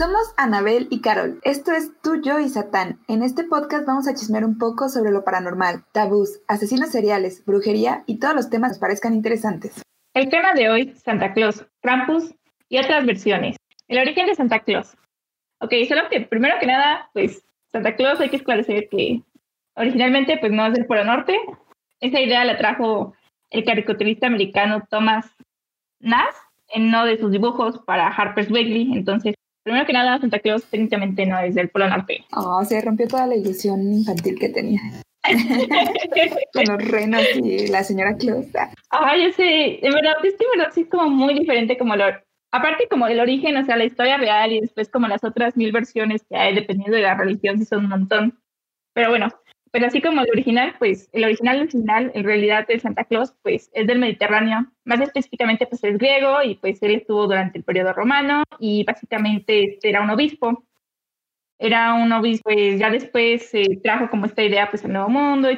Somos Anabel y Carol. Esto es Tú, Yo y Satán. En este podcast vamos a chismear un poco sobre lo paranormal, tabús, asesinos seriales, brujería y todos los temas que nos parezcan interesantes. El tema de hoy, Santa Claus, Krampus y otras versiones. El origen de Santa Claus. Ok, solo que primero que nada, pues Santa Claus hay que esclarecer que originalmente pues no es del Polo Norte. Esa idea la trajo el caricaturista americano Thomas Nass en uno de sus dibujos para Harper's Weekly. Entonces, Primero que nada, Santa Claus técnicamente no es del Polo Norte. Oh, se rompió toda la ilusión infantil que tenía. Con los renos y la señora Claus. Ah, yo sé. De verdad, es que verdad sí es como muy diferente como lo... Aparte como el origen, o sea, la historia real y después como las otras mil versiones que hay dependiendo de la religión, sí son un montón. Pero bueno, pero así como el original, pues el original original, en realidad de Santa Claus, pues es del Mediterráneo, más específicamente pues es griego y pues él estuvo durante el periodo romano y básicamente este, era un obispo. Era un obispo, pues ya después se trajo como esta idea pues al Nuevo Mundo y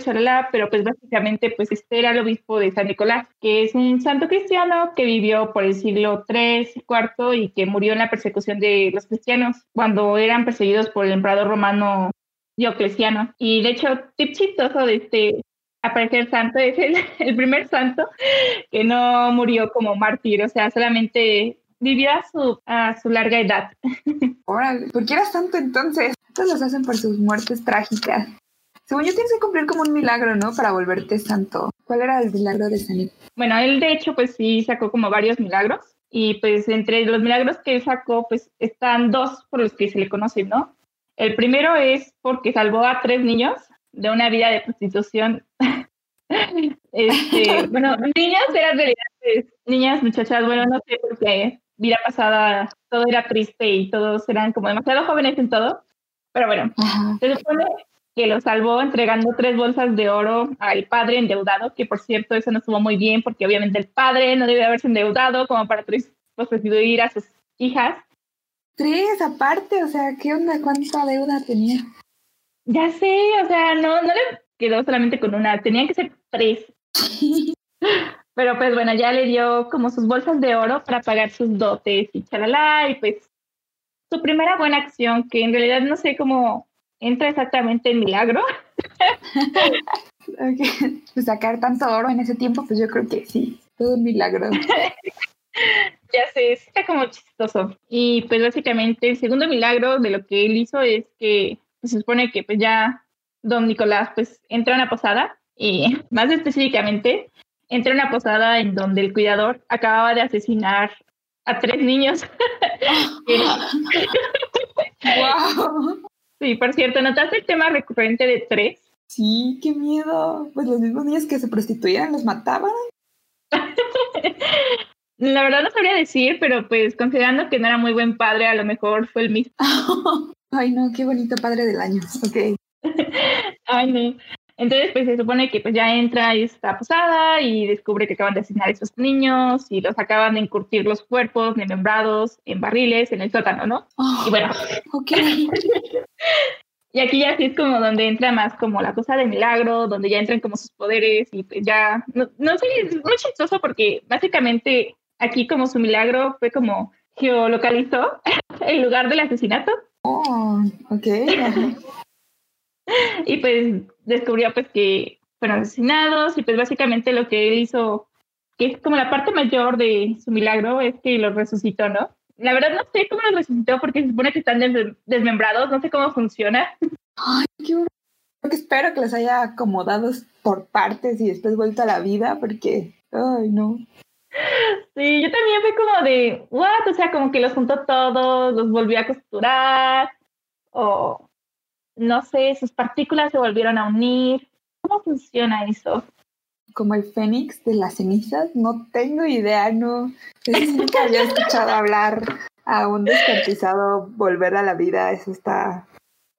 pero pues básicamente pues este era el obispo de San Nicolás, que es un santo cristiano que vivió por el siglo III, IV y que murió en la persecución de los cristianos cuando eran perseguidos por el emperador romano Diocleciano. Y de hecho, tip chistoso de este aparecer santo es el, primer santo que no murió como mártir, o sea, solamente vivió a su, a su larga edad. Órale, ¿por qué era santo entonces? Todos los hacen por sus muertes trágicas. Según yo, tienes que cumplir como un milagro, ¿no? Para volverte santo. ¿Cuál era el milagro de San Bueno, él de hecho, pues sí sacó como varios milagros. Y pues entre los milagros que él sacó, pues están dos por los que se le conocen, ¿no? El primero es porque salvó a tres niños de una vida de prostitución. este, bueno, niñas eran realidad, niñas, muchachas, bueno, no sé por qué vida pasada todo era triste y todos eran como demasiado jóvenes en todo. Pero bueno, se supone que lo salvó entregando tres bolsas de oro al padre endeudado, que por cierto eso no estuvo muy bien porque obviamente el padre no debe haberse endeudado como para prostituir a sus hijas. Tres aparte, o sea, ¿qué onda? ¿Cuánta deuda tenía? Ya sé, o sea, no, no le quedó solamente con una, tenían que ser tres. Pero pues bueno, ya le dio como sus bolsas de oro para pagar sus dotes y chalala, y pues su primera buena acción, que en realidad no sé cómo entra exactamente en milagro. Pues sacar tanto oro en ese tiempo, pues yo creo que sí, todo un milagro. Ya sé, está como chistoso. Y pues básicamente el segundo milagro de lo que él hizo es que pues, se supone que pues ya don Nicolás pues entra a una posada y más específicamente entra a una posada en donde el cuidador acababa de asesinar a tres niños. wow. Sí, por cierto, ¿notaste el tema recurrente de tres? Sí, qué miedo. Pues los mismos niños que se prostituían los mataban. La verdad no sabría decir, pero pues considerando que no era muy buen padre, a lo mejor fue el mismo. Ay, no, qué bonito padre del año. Ok. Ay, no. Entonces, pues se supone que pues ya entra esta posada y descubre que acaban de asesinar a esos niños y los acaban de encurtir los cuerpos desmembrados en barriles en el sótano, ¿no? y bueno. Ok. y aquí ya sí es como donde entra más como la cosa de milagro, donde ya entran como sus poderes y pues ya, no, no sé, es muy chistoso porque básicamente aquí como su milagro fue como geolocalizó el lugar del asesinato. Oh, ok. y pues descubrió pues que fueron asesinados y pues básicamente lo que él hizo, que es como la parte mayor de su milagro, es que los resucitó, ¿no? La verdad no sé cómo los resucitó porque se supone que están desmembrados, no sé cómo funciona. Ay, qué horror. Espero que los haya acomodado por partes y después vuelto a la vida porque, ay, no. Sí, yo también fui como de, what, o sea, como que los juntó todos, los volvió a costurar, o no sé, sus partículas se volvieron a unir. ¿Cómo funciona eso? Como el fénix de las cenizas, no tengo idea, no. nunca había escuchado hablar a un descartizado volver a la vida, eso está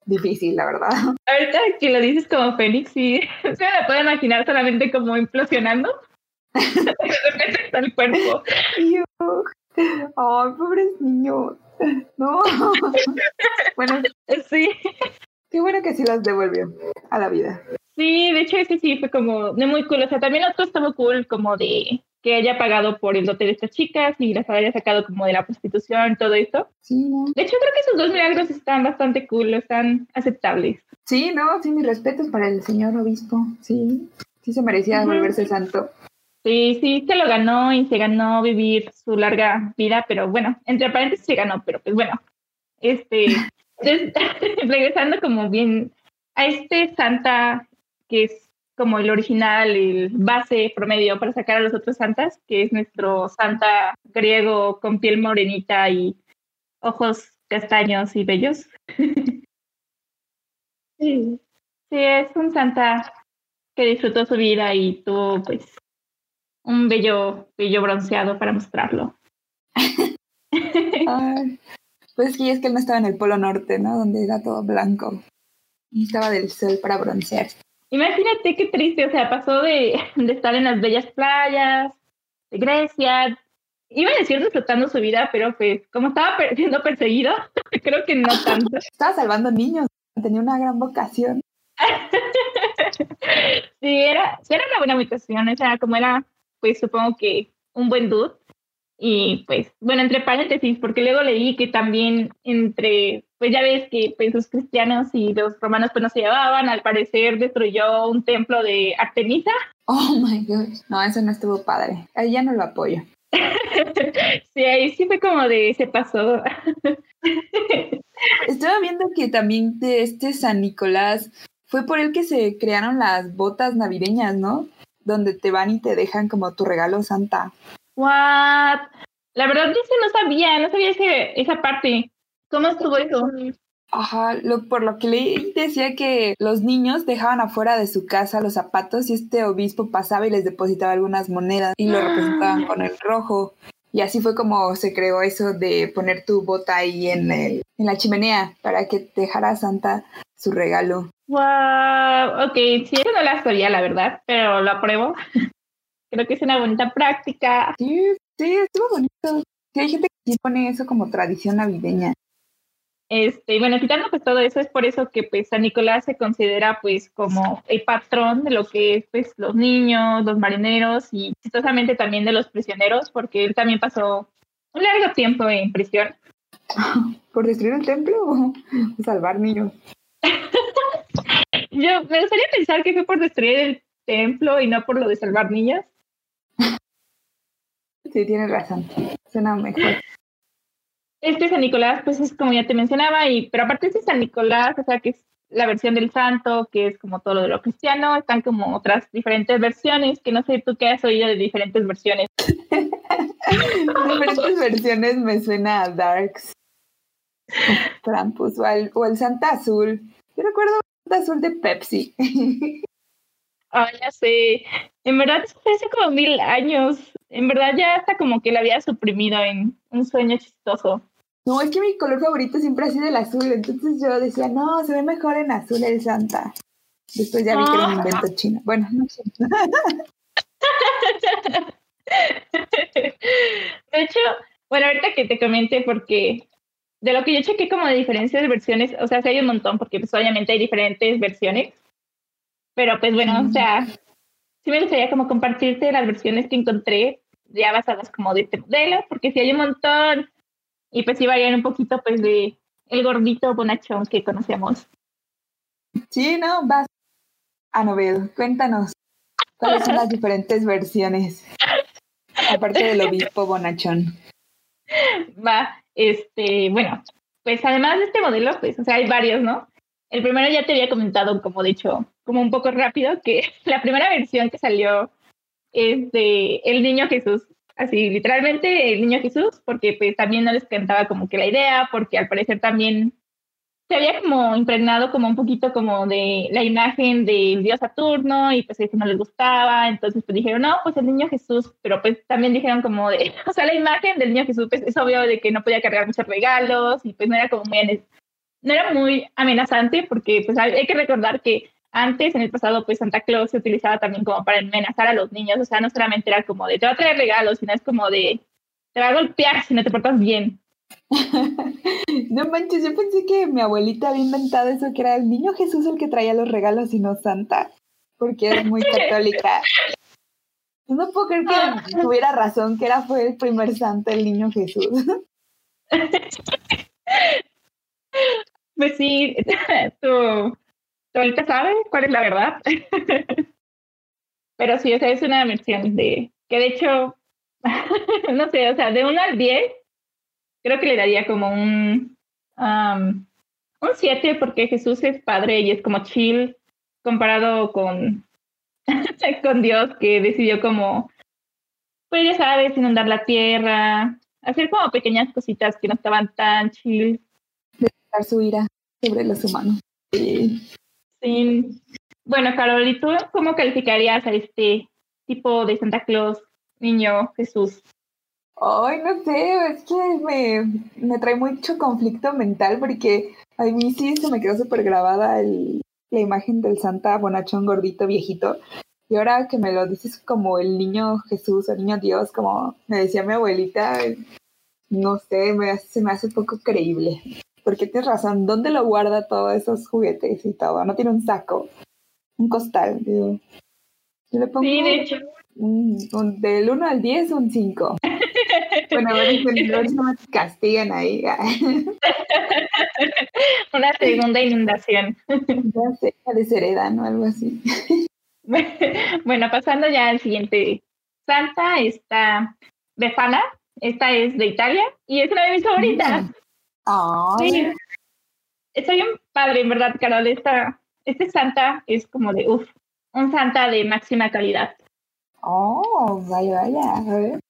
difícil, la verdad. Ahorita que lo dices como fénix, sí, se me puede imaginar solamente como implosionando. está el cuerpo. Ay, pobres niños. No. bueno, sí. Qué bueno que sí las devolvió a la vida. Sí, de hecho ese sí fue como de muy cool. O sea, también otro estuvo cool como de que haya pagado por el dote de estas chicas y las haya sacado como de la prostitución, todo esto. Sí. De hecho, creo que esos dos milagros están bastante cool, están aceptables. Sí, no, sí, mis respetos para el señor obispo. Sí, sí se merecía volverse santo. Sí, sí, se lo ganó y se ganó vivir su larga vida, pero bueno, entre paréntesis se ganó, pero pues bueno, este, regresando como bien a este santa que es como el original, el base promedio para sacar a los otros santas, que es nuestro santa griego con piel morenita y ojos castaños y bellos. Sí, sí, es un santa que disfrutó su vida y tuvo pues un bello, bello bronceado para mostrarlo. Ay, pues sí, es que él no estaba en el Polo Norte, ¿no? Donde era todo blanco. Y estaba del sol para broncear. Imagínate qué triste, o sea, pasó de, de estar en las bellas playas de Grecia, iba a decir disfrutando su vida, pero pues como estaba per- siendo perseguido, creo que no tanto. Estaba salvando niños. Tenía una gran vocación. Sí, era, sí era una buena ubicación, o sea, como era, pues supongo que un buen dude. Y pues, bueno, entre paréntesis, porque luego leí que también entre, pues ya ves que pues, los cristianos y los romanos pues no se llevaban, al parecer destruyó un templo de Artemisa. Oh my gosh. No, eso no estuvo padre. Ahí ya no lo apoyo. sí, ahí sí fue como de, se pasó. Estaba viendo que también de este San Nicolás fue por el que se crearon las botas navideñas, ¿no? Donde te van y te dejan como tu regalo santa. What? La verdad dice no sabía, no sabía ese, esa parte. ¿Cómo estuvo eso? Ajá, lo, por lo que leí decía que los niños dejaban afuera de su casa los zapatos y este obispo pasaba y les depositaba algunas monedas y lo representaban con el rojo. Y así fue como se creó eso de poner tu bota ahí en, el, en la chimenea para que te dejara Santa su regalo. Wow, ok, sí, eso no la sabía, la verdad, pero lo apruebo. Creo que es una bonita práctica. Sí, sí, estuvo bonito. Sí, hay gente que sí pone eso como tradición navideña. Este, y bueno, quitando pues todo eso, es por eso que pues San Nicolás se considera pues como el patrón de lo que es pues los niños, los marineros y chistosamente también de los prisioneros, porque él también pasó un largo tiempo en prisión. ¿Por destruir el templo o salvar niños? Yo me gustaría pensar que fue por destruir el templo y no por lo de salvar niños. Sí, tienes razón. Suena mejor. Este San Nicolás, pues es como ya te mencionaba, y pero aparte de San Nicolás, o sea, que es la versión del santo, que es como todo lo de lo cristiano, están como otras diferentes versiones, que no sé tú qué has oído de diferentes versiones. Diferentes versiones me suena a Darks. Krampus o al, o el Santa Azul. Yo recuerdo Azul de Pepsi. Ah, ya sé. En verdad, fue hace como mil años. En verdad, ya hasta como que la había suprimido en un sueño chistoso. No, es que mi color favorito siempre ha sido el azul. Entonces yo decía, no, se ve mejor en azul el Santa. Después ya vi que era un invento chino. Bueno, no sé. De hecho, bueno, ahorita que te comente, porque de lo que yo chequé como de diferentes versiones, o sea, sí hay un montón, porque pues obviamente hay diferentes versiones. Pero pues bueno, o sea, sí me gustaría como compartirte las versiones que encontré, ya basadas como de este modelo, porque sí hay un montón. Y pues sí varían un poquito pues de el gordito bonachón que conocemos. Sí, no, vas. Anabel, cuéntanos. ¿Cuáles son las diferentes versiones? Aparte del obispo bonachón. Va, este, bueno, pues además de este modelo, pues, o sea, hay varios, ¿no? El primero ya te había comentado, como de hecho, como un poco rápido, que la primera versión que salió es de El Niño Jesús, así literalmente El Niño Jesús, porque pues también no les cantaba como que la idea, porque al parecer también se había como impregnado como un poquito como de la imagen del dios Saturno y pues eso no les gustaba, entonces pues dijeron, no, pues el niño Jesús, pero pues también dijeron como de, o sea, la imagen del niño Jesús pues es obvio de que no podía cargar muchos regalos y pues no era como muy, no era muy amenazante porque pues hay que recordar que antes, en el pasado, pues Santa Claus se utilizaba también como para amenazar a los niños, o sea, no solamente era como de te va a traer regalos, sino es como de te va a golpear si no te portas bien. no manches, yo pensé que mi abuelita había inventado eso, que era el niño Jesús el que traía los regalos y no Santa, porque es muy católica. No puedo creer que tuviera razón, que era fue el primer santo, el niño Jesús. Pues sí, tú, tú ahorita sabes cuál es la verdad. Pero sí, o sea, es una versión de, que de hecho, no sé, o sea, de 1 al 10, creo que le daría como un, um, un 7 porque Jesús es padre y es como chill comparado con, con Dios que decidió como, pues ya sabes, inundar la tierra, hacer como pequeñas cositas que no estaban tan chill. Dejar su ira sobre los humanos. Sí. sí. Bueno, Carol, ¿y tú cómo calificarías a este tipo de Santa Claus, niño Jesús? Ay, no sé, es que me, me trae mucho conflicto mental porque a mí sí se me quedó súper grabada el, la imagen del Santa bonachón gordito viejito. Y ahora que me lo dices como el niño Jesús o niño Dios, como me decía mi abuelita, no sé, me, se me hace poco creíble. Porque tienes razón, ¿dónde lo guarda todos esos juguetes y todo? No tiene un saco, un costal, digo. Yo le pongo sí, de hecho. Un, del 1 al 10, un 5. bueno, a ver, si no me castigan ahí. Una segunda inundación. ya sé, de o Algo así. bueno, pasando ya al siguiente. Santa está Befana, esta es de Italia y es una de mis favoritas. Sí. Está bien padre, en verdad, Carol. Esta, este Santa es como de, uff, un Santa de máxima calidad. Oh, vaya, vaya. A ver.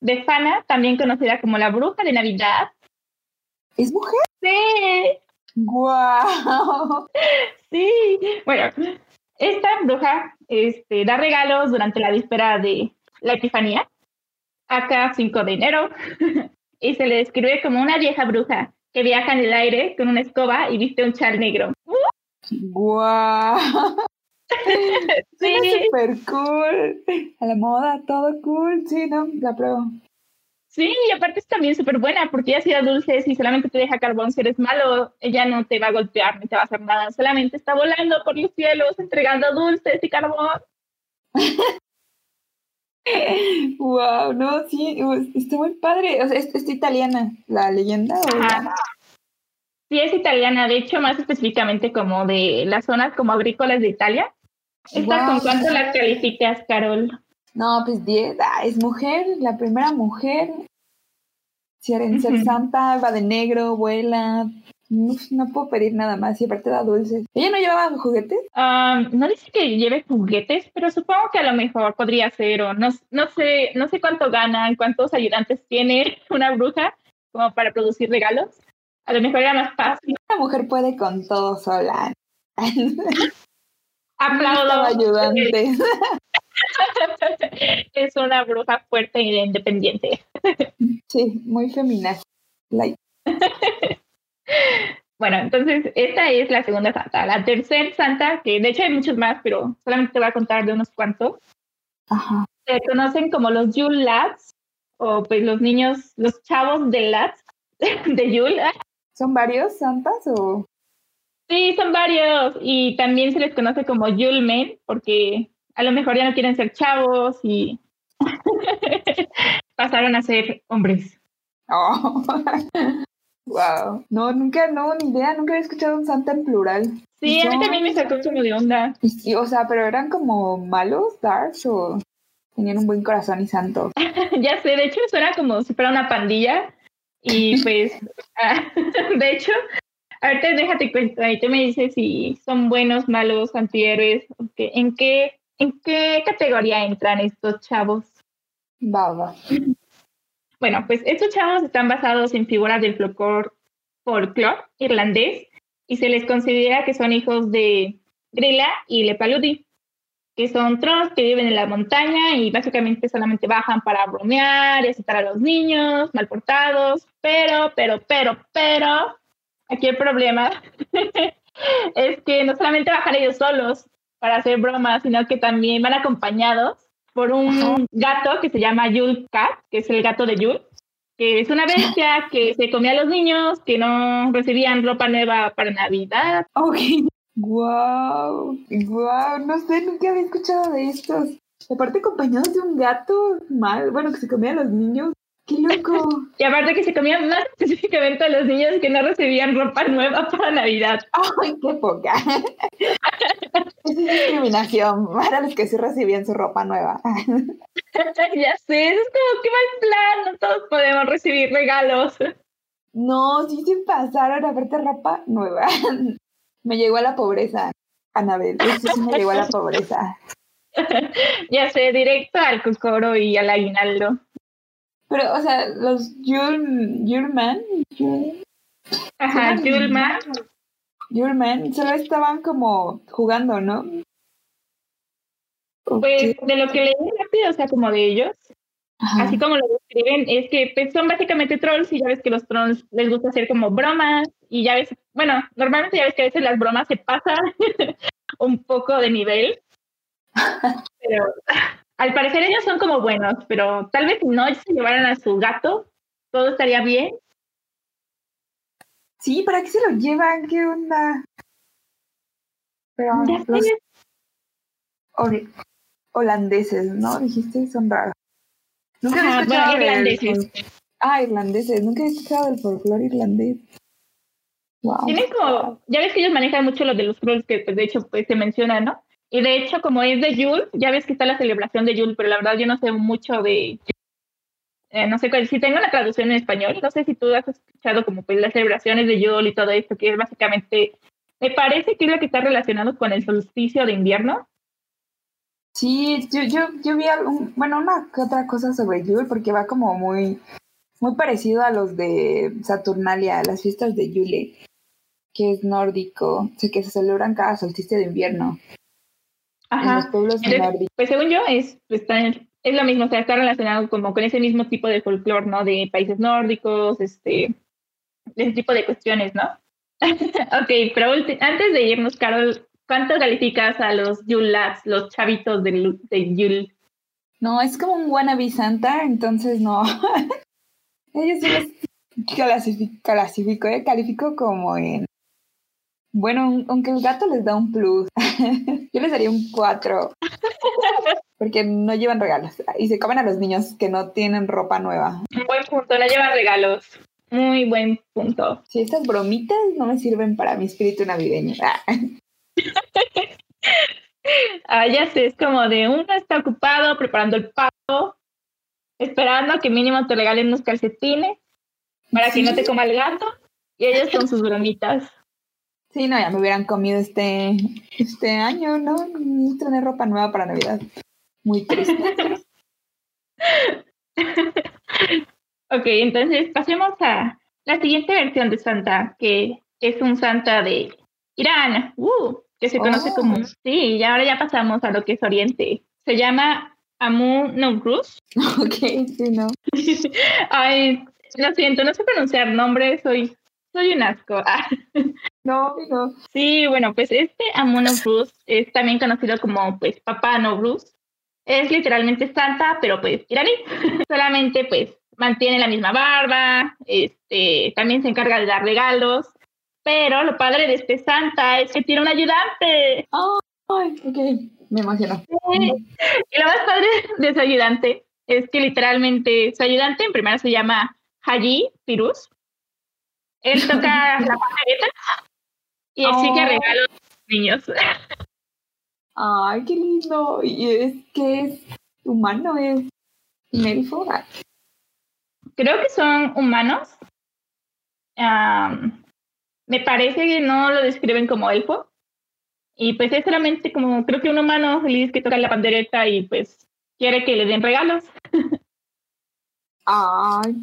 Befana, también conocida como la bruja de Navidad. ¿Es mujer? Sí. Guau. Sí. Bueno, esta bruja este, da regalos durante la víspera de la Epifanía, acá 5 de enero, y se le describe como una vieja bruja que viaja en el aire con una escoba y viste un chal negro. ¡Guau! sí. Súper cool. A la moda, todo cool. Sí, ¿no? La pruebo. Sí, y aparte es también súper buena porque ella si da dulces y solamente te deja carbón si eres malo, ella no te va a golpear ni te va a hacer nada, solamente está volando por los cielos entregando dulces y carbón. wow, no, sí, está muy padre. O sea, ¿es, italiana la leyenda? Sí, es italiana, de hecho, más específicamente como de las zonas como agrícolas de Italia. ¿Esta con cuánto la calificas, Carol? No, pues 10. Ah, es mujer, la primera mujer. Si en ser santa, va de negro, vuela. No, puedo pedir nada más y aparte da dulces. ¿Ella no llevaba juguetes? no dice que lleve juguetes, pero supongo que a lo mejor podría ser o no, no sé, no sé cuánto ganan, cuántos ayudantes tiene una bruja como para producir regalos. A lo mejor era más fácil. Una mujer puede con todo sola. Aplaudo. ayudante. es una bruja fuerte e independiente. sí, muy femenina. bueno, entonces esta es la segunda santa. La tercera santa, que de hecho hay muchos más, pero solamente te voy a contar de unos cuantos. Ajá. Se conocen como los Yule Lads, o pues los niños, los chavos de Lads, de Yule. ¿Son varios santas o...? Sí, son varios. Y también se les conoce como Yule Men, porque a lo mejor ya no quieren ser chavos y pasaron a ser hombres. Oh. wow. No, nunca, no, ni idea, nunca había escuchado un santa en plural. Sí, a mí también me sacó como de onda. Y, o sea, pero eran como malos, darks o tenían un buen corazón y santo. ya sé, de hecho suena como si fuera una pandilla. Y pues, ah, de hecho, ahorita déjate cuenta, ahí te me dices si son buenos, malos, antihéroes, en qué ¿En qué categoría entran estos chavos? Baba. Bueno, pues estos chavos están basados en figuras del folclore, folclore irlandés y se les considera que son hijos de Grilla y Lepaludi, que son trolls que viven en la montaña y básicamente solamente bajan para bromear y aceptar a los niños mal portados, pero, pero, pero, pero, aquí el problema es que no solamente bajan ellos solos, para hacer bromas, sino que también van acompañados por un gato que se llama Yule Cat, que es el gato de Yule, que es una bestia que se comía a los niños, que no recibían ropa nueva para Navidad. Ok. Wow, wow, no sé, nunca había escuchado de estos. Aparte acompañados de un gato mal, bueno, que se comía a los niños. ¡Qué loco! Y aparte que se comían más específicamente a los niños que no recibían ropa nueva para Navidad. ¡Ay, qué poca! es discriminación para los que sí recibían su ropa nueva. ya sé, es como qué mal plan, no todos podemos recibir regalos. No, sí se pasaron, aparte ropa nueva. me llegó a la pobreza, Anabel, eso sí me llegó a la pobreza. ya sé, directo al cocoro y al aguinaldo. Pero, o sea, los Yulman. Ajá, Yulman. Yulman solo estaban como jugando, ¿no? Pues de lo que leí rápido, o sea, como de ellos, así como lo describen, es que pues, son básicamente trolls y ya ves que los trolls les gusta hacer como bromas y ya ves, bueno, normalmente ya ves que a veces las bromas se pasan un poco de nivel, pero al parecer ellos son como buenos, pero tal vez si no se llevaran a su gato, todo estaría bien. Sí, ¿para qué se lo llevan? ¿Qué onda? Pero los holandeses, ¿no? Dijiste, son raros. Nunca he escuchado irlandeses. Ah, irlandeses. Nunca he escuchado del folclore irlandés. Wow. Tienen como, ya ves que ellos manejan mucho lo de los trolls que pues, de hecho pues se menciona, ¿no? Y de hecho, como es de Yule, ya ves que está la celebración de Yule, pero la verdad yo no sé mucho de. Eh, no sé cuál, si tengo la traducción en español, no sé si tú has escuchado como pues las celebraciones de Yule y todo esto, que es básicamente. Me parece que es lo que está relacionado con el solsticio de invierno. Sí, yo, yo, yo vi algún, bueno, una otra cosa sobre Yule, porque va como muy, muy parecido a los de Saturnalia, las fiestas de Yule, que es nórdico, o que se celebran cada solsticio de invierno. Ajá. Pues según yo, es, pues, es lo mismo, o sea, está relacionado como con ese mismo tipo de folclore, ¿no? De países nórdicos, este, ese tipo de cuestiones, ¿no? ok, pero antes de irnos, Carol, ¿cuánto calificas a los Yule Labs, los chavitos de, de Yule? No, es como un wannabe Santa, entonces no. Ellos sí los clasifico, clasifico, ¿eh? califico como en bueno, aunque el gato les da un plus, yo les daría un 4. Porque no llevan regalos y se comen a los niños que no tienen ropa nueva. Un buen punto, no llevan regalos. Muy buen punto. Si estas bromitas no me sirven para mi espíritu navideño. ah, ya sé, es como de uno está ocupado preparando el pavo, esperando a que mínimo te regalen unos calcetines para que no te coma el gato. Y ellos son sus bromitas. Sí, no, ya me hubieran comido este, este año, ¿no? Tener ropa nueva para Navidad. Muy triste. ok, entonces pasemos a la siguiente versión de Santa, que es un Santa de Irán, uh, que se conoce como... Oh. Sí, y ahora ya pasamos a lo que es Oriente. Se llama Amun Nowruz. Ok, sí, no. Ay, lo siento, no sé pronunciar nombres, soy soy un asco. No, no. Sí, bueno, pues este Amuno Bruce es también conocido como pues Papá No Bruce. Es literalmente santa, pero pues iraní. Solamente pues mantiene la misma barba, este, también se encarga de dar regalos. Pero lo padre de este santa es que tiene un ayudante. ay, ok, me imagino. Y lo más padre de su ayudante es que literalmente su ayudante en primero se llama Haji Pirus él toca la pandereta y así que oh. regalo a los niños. Ay, qué lindo. ¿Y es que es humano? ¿Es elfo? Creo que son humanos. me parece que no lo describen como elfo. Y pues es solamente como, creo que un humano feliz que toca la pandereta y pues quiere que le den regalos. Ay,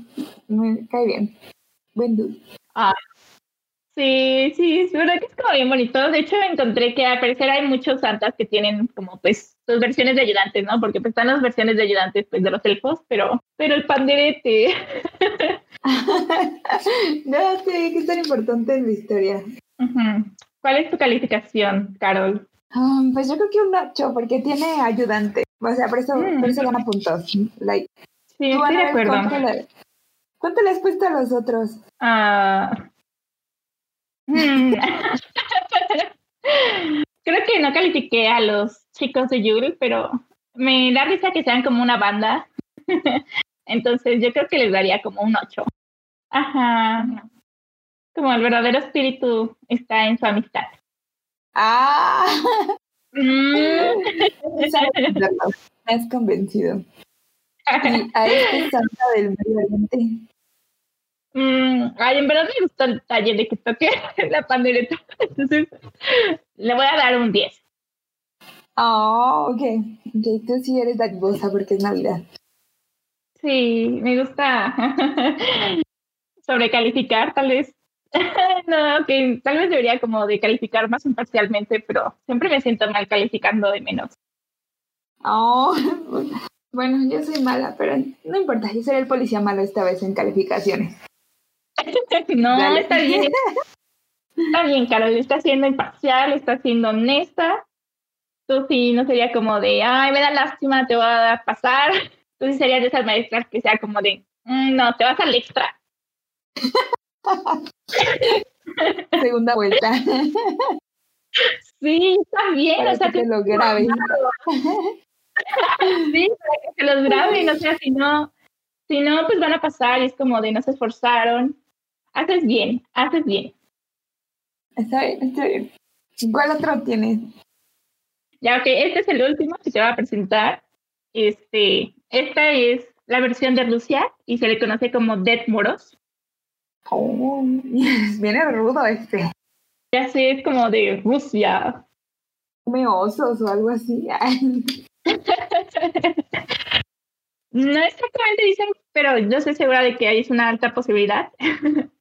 me cae bien. Buen dude. Ah, sí, sí, es verdad que es como bien bonito. De hecho, encontré que al parecer hay muchos santas que tienen como pues sus versiones de ayudantes, ¿no? Porque pues están las versiones de ayudantes pues de los elfos, pero, pero el panderete. no sé, que es tan importante en la historia. ¿Cuál es tu calificación, Carol? Um, pues yo creo que un 8, porque tiene ayudante. O sea, por eso, por eso mm. gana puntos. Like, sí, estoy de acuerdo. ¿Cuánto le has puesto a los otros? Ah. Creo que no califiqué a los chicos de Yule, pero me da risa que sean como una banda. Entonces yo creo que les daría como un 8. Ajá. Como el verdadero espíritu está en su amistad. Ah. Mm. Me has convencido. Y a este santa del Medio Oriente. Mm, ay, en verdad me gustó el taller de que toque la pandereta. Entonces, le voy a dar un 10. Oh, ok. Ok, tú sí eres dadivosa porque es Navidad. Sí, me gusta sobrecalificar, tal vez. no, que tal vez debería como de calificar más imparcialmente, pero siempre me siento mal calificando de menos. Oh, bueno, yo soy mala, pero no importa, yo seré el policía malo esta vez en calificaciones. no, Dale. está bien. Está bien, Carol, está siendo imparcial, está siendo honesta. Tú sí, no sería como de, ay, me da lástima, te voy a pasar. Tú sí serías de esas maestras que sea como de, "Mm, no, te vas al extra. Segunda vuelta. Sí, está bien, Para o sea, que te lo grabes. Sí, para que se los graben, o sea, si no, si no, pues van a pasar es como de no se esforzaron. Haces bien, haces bien. Está bien, está bien. ¿Cuál otro tienes? Ya que este es el último que te va a presentar. Este, esta es la versión de Rusia y se le conoce como Dead Moros. Oh, viene rudo este. Ya sé, es como de Rusia. Come osos o algo así. No exactamente dicen, pero yo estoy segura de que hay una alta posibilidad.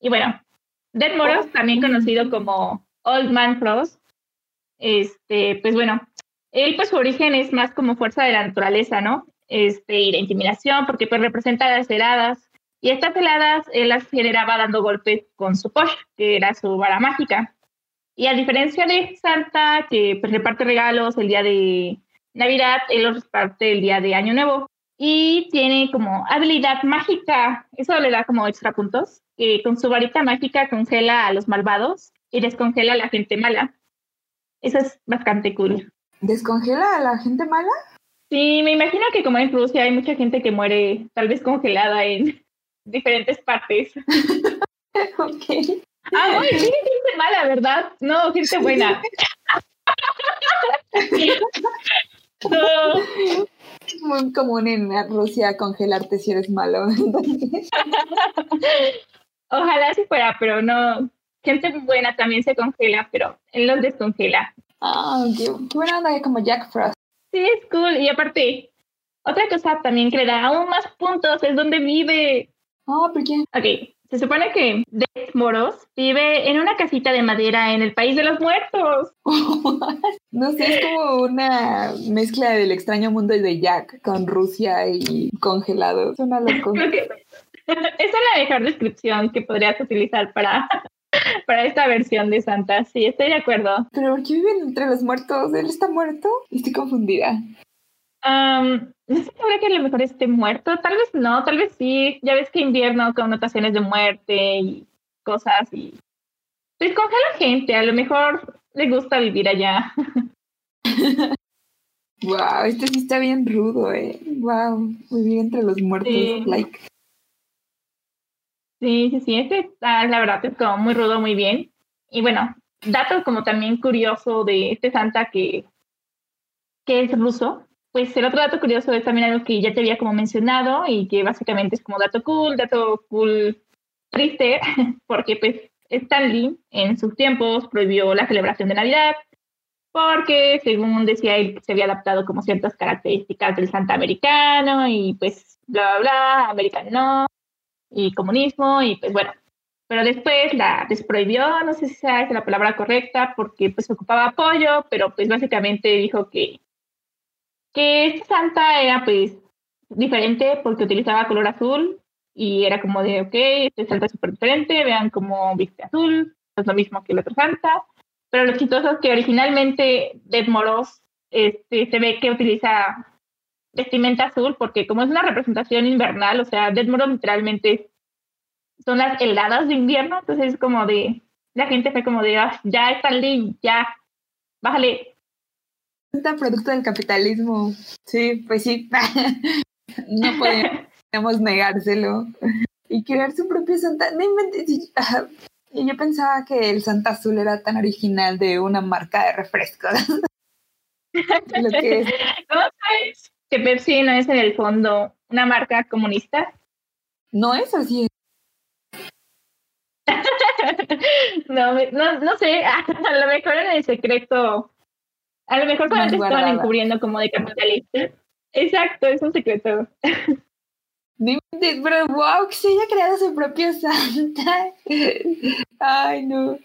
y bueno, Dead Moros, también conocido como Old Man Frost, este, pues bueno, él pues su origen es más como fuerza de la naturaleza, ¿no? Este, y de intimidación, porque pues representa las heladas. Y estas heladas él las generaba dando golpes con su posh, que era su vara mágica. Y a diferencia de Santa, que pues reparte regalos el día de Navidad, él los reparte el día de Año Nuevo. Y tiene como habilidad mágica, eso le da como extra puntos, que con su varita mágica congela a los malvados y descongela a la gente mala. Eso es bastante cool. ¿Descongela a la gente mala? Sí, me imagino que como en Rusia hay mucha gente que muere tal vez congelada en diferentes partes. ok. Ah, no, y sí, gente mala, ¿verdad? No, gente buena. No. Es muy común en Rusia congelarte si eres malo. Ojalá si fuera, pero no. Gente buena también se congela, pero él los descongela. ah, qué, qué buena onda, como Jack Frost. Sí, es cool. Y aparte, otra cosa también que le da aún más puntos es donde vive. Oh, ¿por qué? Ok, se supone que Death Moros vive en una casita de madera en el país de los muertos. no sé, es como una mezcla del extraño mundo de Jack con Rusia y congelado. Suena loco. Creo que esa es la mejor descripción que podrías utilizar para, para esta versión de Santa. Sí, estoy de acuerdo. ¿Pero por qué viven entre los muertos? ¿Él está muerto? Estoy confundida. Am, no sé habrá que a lo mejor esté muerto, tal vez no, tal vez sí. Ya ves que invierno con notaciones de muerte y cosas y pues congela gente, a lo mejor le gusta vivir allá. Wow, este sí está bien rudo, eh. Wow, vivir entre los muertos, Sí. like. Sí, sí, sí, este la verdad, es como muy rudo, muy bien. Y bueno, dato como también curioso de este santa que, que es ruso, pues el otro dato curioso es también algo que ya te había como mencionado y que básicamente es como dato cool, dato cool triste, porque pues Stan Lee en sus tiempos prohibió la celebración de Navidad porque según decía él se había adaptado como ciertas características del santa americano y pues bla, bla, bla, americano no, y comunismo y pues bueno. Pero después la desprohibió, no sé si esa la palabra correcta, porque pues ocupaba apoyo, pero pues básicamente dijo que, que este santa era pues diferente porque utilizaba color azul y era como de, ok, este santa es súper diferente, vean cómo viste azul, es lo mismo que el otro santa. Pero lo chistoso es que originalmente Dead Moros este, se ve que utiliza vestimenta azul porque como es una representación invernal, o sea, Dead Moros literalmente son las heladas de invierno, entonces es como de, la gente fue como de, "Ah, ya está Lee, ya, bájale. Santa producto del capitalismo. Sí, pues sí. no podemos negárselo. Y crear su propio Santa. No inventes. Y yo pensaba que el Santa Azul era tan original de una marca de refrescos. Lo que ¿Cómo sabes que Pepsi no es en el fondo una marca comunista? No es así. no, no, no sé, a lo mejor en el secreto, a lo mejor solamente estaban encubriendo como de capitalista. Exacto, es un secreto. Pero wow, que se haya creado su propio Santa. Ay, no.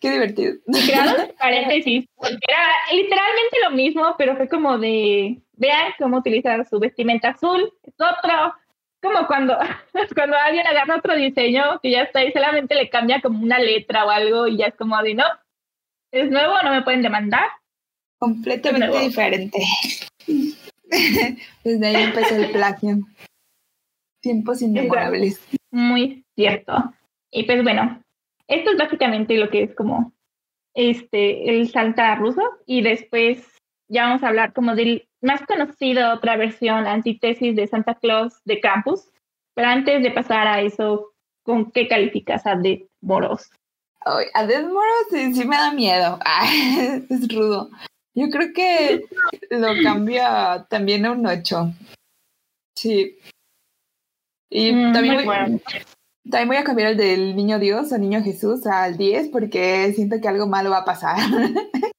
Qué divertido. Crearon paréntesis, porque era literalmente lo mismo, pero fue como de, vean cómo utilizar su vestimenta azul, es otro. Como cuando, cuando alguien agarra otro diseño que ya está ahí, solamente le cambia como una letra o algo y ya es como de, no, es nuevo, no me pueden demandar. Completamente diferente. Desde ahí empezó el plagio. Tiempos inmemorables. Muy cierto. Y pues bueno, esto es básicamente lo que es como este el Santa ruso y después ya vamos a hablar como del más conocido otra versión antítesis de Santa Claus de Campus. Pero antes de pasar a eso, ¿con qué calificas a Dead Moros? a Dead Moros sí, me da miedo. es rudo. Yo creo que lo cambia también a un 8. Sí, y mm, también, voy, también voy a cambiar el del niño Dios o niño Jesús al 10 porque siento que algo malo va a pasar.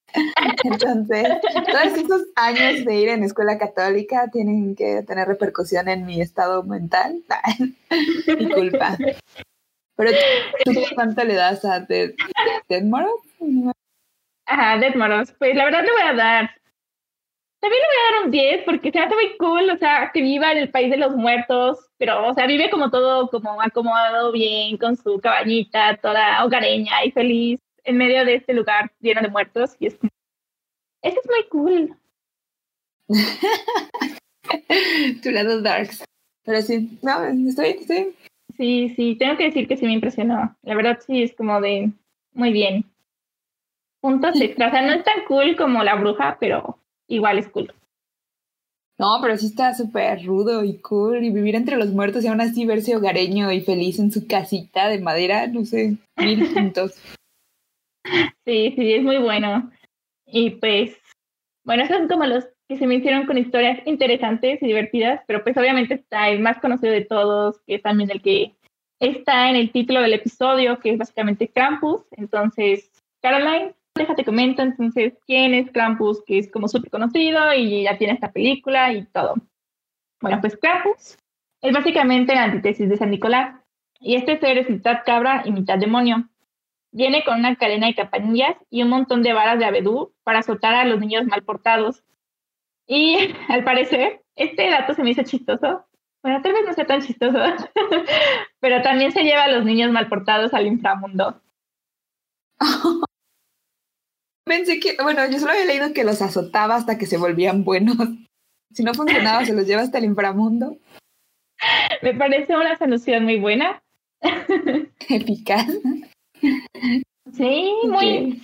Entonces, todos esos años de ir en escuela católica tienen que tener repercusión en mi estado mental. mi culpa. Pero ¿tú cuánto le das a Dead, Dead Moros? Ajá, Dead Moros. Pues la verdad le voy a dar también le voy a dar un 10 porque se hace muy cool, o sea, que viva en el país de los muertos, pero, o sea, vive como todo, como acomodado bien, con su cabañita, toda hogareña y feliz, en medio de este lugar lleno de muertos. Y es eso es muy cool. tu lado darks. Pero sí, no, estoy, estoy. Sí, sí, tengo que decir que sí me impresionó. La verdad sí es como de muy bien. Puntos extra. O sea, no es tan cool como la bruja, pero igual es cool. No, pero sí está súper rudo y cool. Y vivir entre los muertos y aún así verse hogareño y feliz en su casita de madera, no sé, mil puntos. Sí, sí, es muy bueno. Y pues, bueno, esos son como los que se me hicieron con historias interesantes y divertidas, pero pues obviamente está el más conocido de todos, que es también el que está en el título del episodio, que es básicamente Campus. Entonces, Caroline, déjate comento entonces quién es Krampus, que es como súper conocido y ya tiene esta película y todo. Bueno, pues Krampus es básicamente la antítesis de San Nicolás. Y este ser es mitad cabra y mitad demonio. Viene con una cadena de campanillas y un montón de varas de abedú para azotar a los niños mal portados. Y al parecer, este dato se me hizo chistoso. Bueno, tal vez no sea tan chistoso, pero también se lleva a los niños mal portados al inframundo. Pensé que, bueno, yo solo había leído que los azotaba hasta que se volvían buenos. Si no funcionaba, se los lleva hasta el inframundo. Me parece una solución muy buena. Eficaz. Sí, muy,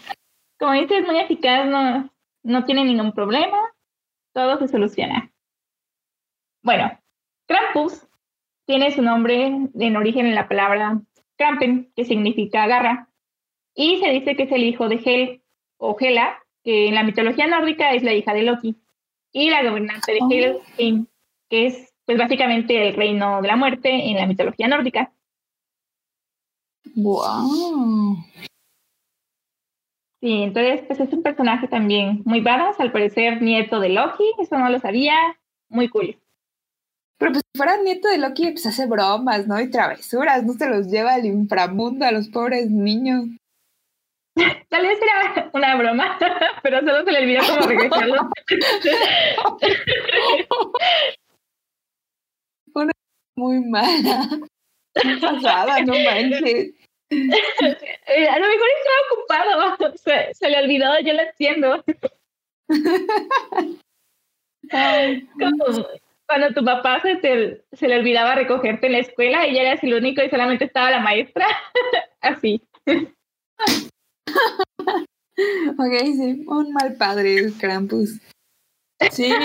como dices, muy eficaz, no, no tiene ningún problema, todo se soluciona. Bueno, Krampus tiene su nombre en origen en la palabra Krampen, que significa garra, y se dice que es el hijo de Hel, o Hela, que en la mitología nórdica es la hija de Loki, y la gobernante de Helheim, que es pues básicamente el reino de la muerte en la mitología nórdica. Wow. Sí, entonces pues es un personaje también muy badass, al parecer nieto de Loki, eso no lo sabía, muy cool. Pero pues si fuera nieto de Loki, pues hace bromas, ¿no? Y travesuras, no se los lleva al inframundo a los pobres niños. Tal vez era una broma, pero solo se le olvidó cómo regresarlo. Una muy mala. Muy pasada, no manches. Eh, a lo mejor estaba ocupado, se, se le olvidó, yo lo entiendo. cuando tu papá se, te, se le olvidaba recogerte en la escuela y ya eras el único y solamente estaba la maestra, así. Ok, sí, un mal padre, Krampus. Sí,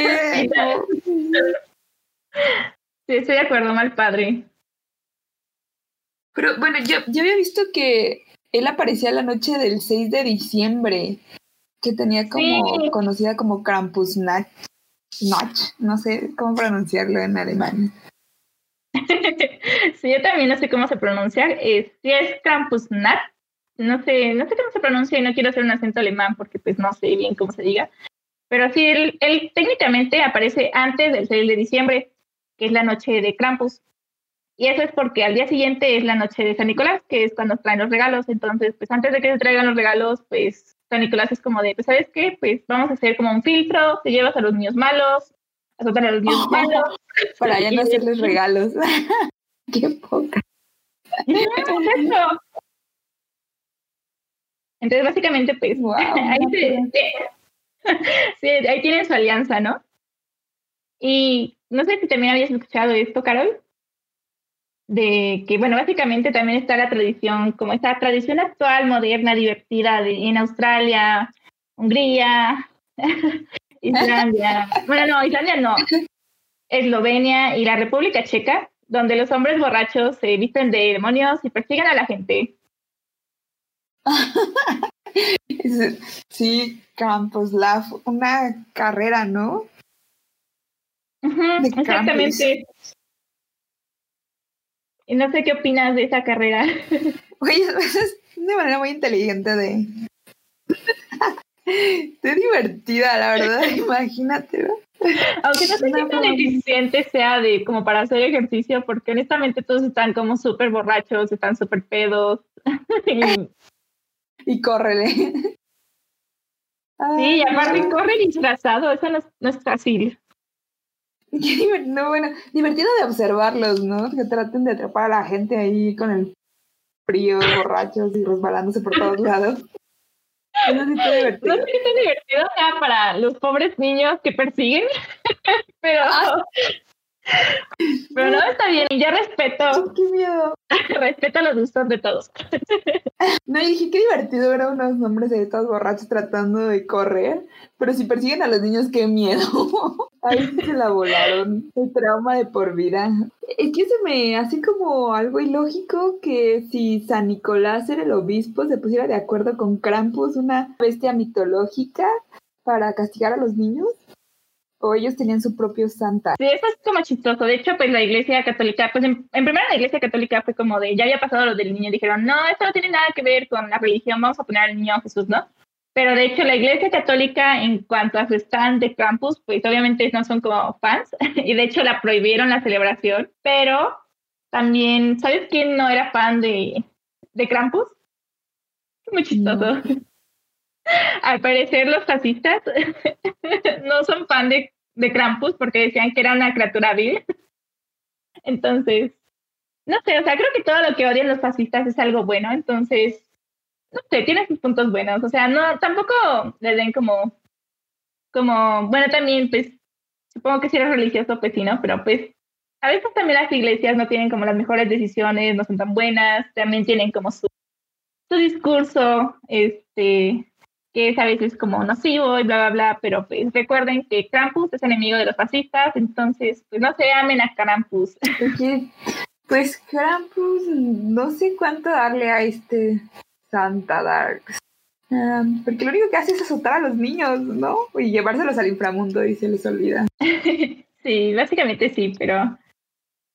Sí, estoy de acuerdo, mal padre. Pero bueno, yo, yo había visto que él aparecía la noche del 6 de diciembre, que tenía como Sí. conocida como Krampusnacht. Nach, no sé cómo pronunciarlo en alemán. sí, yo también no sé cómo se pronuncia. Es, sí es Krampusnacht. No sé, no sé cómo se pronuncia y no quiero hacer un acento alemán porque pues no sé bien cómo se diga. Pero sí, él, él técnicamente aparece antes del 6 de diciembre, que es la noche de Krampus. Y eso es porque al día siguiente es la noche de San Nicolás, que es cuando traen los regalos. Entonces, pues antes de que se traigan los regalos, pues San Nicolás es como de, pues ¿sabes qué? Pues vamos a hacer como un filtro, te llevas a los niños malos, azotan a los niños malos. Para ya no hacerles regalos. Qué poca. Exacto. Entonces, básicamente, pues, Wow, ahí, se- sí, ahí tienen su alianza, ¿no? Y no sé si también habías escuchado esto, Carol, de que, bueno, básicamente también está la tradición, como esta tradición actual, moderna, divertida de, en Australia, Hungría, Islandia, bueno, no, Islandia no, Eslovenia y la República Checa, donde los hombres borrachos se visten de demonios y persiguen a la gente. Sí, Krampus, la, una carrera, ¿no? De exactamente. Y no sé qué opinas de esa carrera. Oye, es una manera muy inteligente de... de divertida, la verdad, imagínate. Aunque no sé qué tan eficiente sea de como para hacer ejercicio, porque honestamente todos están como súper borrachos, están súper pedos. Y- Y córrele. sí, y aparte corren disfrazado, eso no es, no es fácil. No, bueno, divertido de observarlos, ¿no? Que traten de atrapar a la gente ahí con el frío, borrachos y resbalándose por todos lados. Eso sí está No divertido. sé qué tan divertido sea para los pobres niños que persiguen, pero, pero no está bien. Y yo respeto, Qué miedo. respeto los gustos de todos. No, y dije, qué divertido ver a unos hombres ahí todos borrachos tratando de correr, pero si persiguen a los niños, qué miedo. Ahí sí se la volaron. El trauma de por vida. Es que se me hace como algo ilógico que si San Nicolás era el obispo, se pusiera de acuerdo con Krampus, una bestia mitológica, para castigar a los niños. O ellos tenían su propio santa. Sí, eso es como chistoso. De hecho, pues la iglesia católica, pues en, en primera la iglesia católica fue como de, ya había pasado lo del niño, dijeron, no, esto no tiene nada que ver con la religión, vamos a poner al niño Jesús, ¿no? Pero de hecho la iglesia católica en cuanto a su stand de Krampus, pues obviamente no son como fans y de hecho la prohibieron la celebración, pero también, ¿sabes quién no era fan de, de Krampus? Muy chistoso. Al parecer los fascistas no son fan de, de Krampus porque decían que era una criatura vil. Entonces, no sé, o sea, creo que todo lo que odian los fascistas es algo bueno, entonces, no sé, tiene sus puntos buenos, o sea, no, tampoco le den como, como, bueno, también, pues, supongo que si eres religioso, pues sí, ¿no? Pero pues, a veces también las iglesias no tienen como las mejores decisiones, no son tan buenas, también tienen como su, su discurso, este, que es a veces como nocivo y bla, bla, bla, pero pues recuerden que Krampus es enemigo de los fascistas, entonces pues no se amen a Krampus. Pues Krampus, no sé cuánto darle a este Santa Darks. Ah, porque lo único que hace es azotar a los niños, ¿no? Y llevárselos al inframundo y se les olvida. sí, básicamente sí, pero,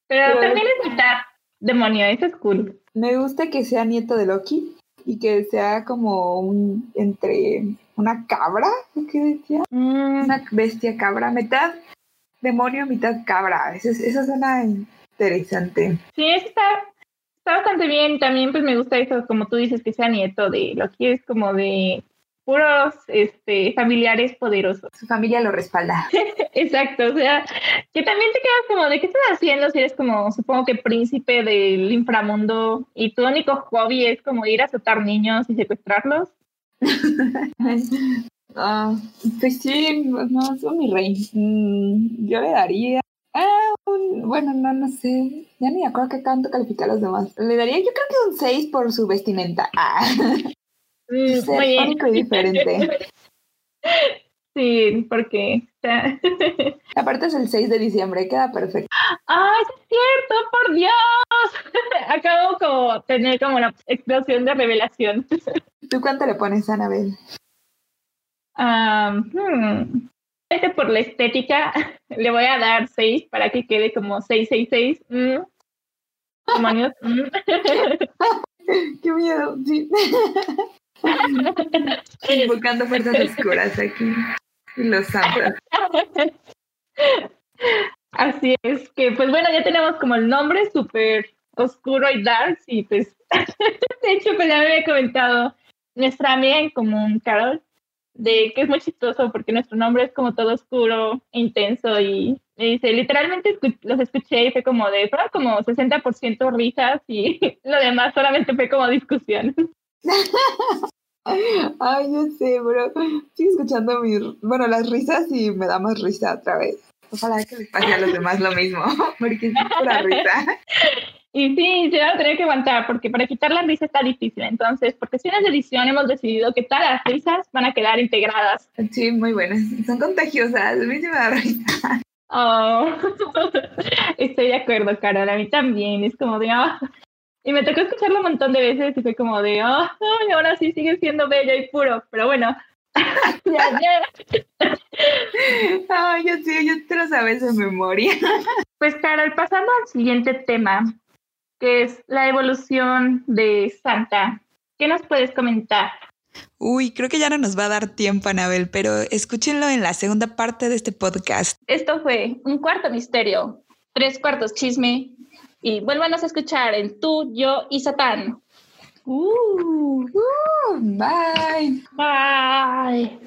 pero, Pero- también es mitad demonio, eso es cool. Me gusta que sea nieto de Loki y que sea como un entre una cabra, ¿qué decía? Mm, Una bestia cabra, mitad demonio, mitad cabra. Eso, es- eso suena interesante. sí, eso está, está bastante bien, también pues me gusta eso, como tú dices, que sea nieto de Loki, es como de puros este, familiares poderosos. Su familia lo respalda. Exacto, o sea, que también te quedas como, ¿de qué estás haciendo si eres como, supongo que príncipe del inframundo y tu único hobby es como ir a azotar niños y secuestrarlos? Ah, pues sí, no, es mi rey. Mm, yo le daría. Ah, un- bueno, no, no sé. Ya ni me acuerdo qué tanto calificar a los demás. Le daría, yo creo que un 6 por su vestimenta. Ah. Mm, muy único y diferente. Sí, porque... Aparte es el 6 de diciembre, queda perfecto. ¡Ay, es cierto! ¡Por Dios! Acabo como tener como una explosión de revelación. ¿Tú cuánto le pones, Anabel? Um, hmm. Este por la estética le voy a dar 6 para que quede como 666. Mm. Demonios. Mm. Qué miedo, sí. Invocando fuerzas oscuras aquí. Y los santos. Así es que, pues bueno, ya tenemos como el nombre súper oscuro y dark. Y pues, de hecho, pues ya me había comentado nuestra amiga en común, Carol, de que es muy chistoso porque nuestro nombre es como todo oscuro, intenso y me dice, literalmente los escuché y fue como de, fueron como 60% risas y lo demás solamente fue como discusión. Ay, yo sé, bro. Sigo escuchando mi, bueno, las risas y me da más risa otra vez. Ojalá que les pase a los demás lo mismo, porque es pura risa. Y sí, se va a tener que aguantar, porque para quitar la risa está difícil. Entonces, porque si de edición hemos decidido que todas las risas van a quedar integradas. Sí, muy buenas. Son contagiosas. A mí sí me da risa. Oh, estoy de acuerdo, Carol. A mí también. Es como de, oh, y me tocó escucharlo un montón de veces y fue como de, oh, y ahora sí sigue siendo bello y puro, pero bueno. ya, ya. Ay, yo sí, yo te lo sabes de memoria. Pues Carol, pasando al siguiente tema, que es la evolución de Santa. ¿Qué nos puedes comentar? Uy, creo que ya no nos va a dar tiempo, Anabel, pero escúchenlo en la segunda parte de este podcast. Esto fue un cuarto misterio, tres cuartos chisme y vuélvanos a escuchar en Tú, Yo y Satán. Uh, uh, bye. Bye.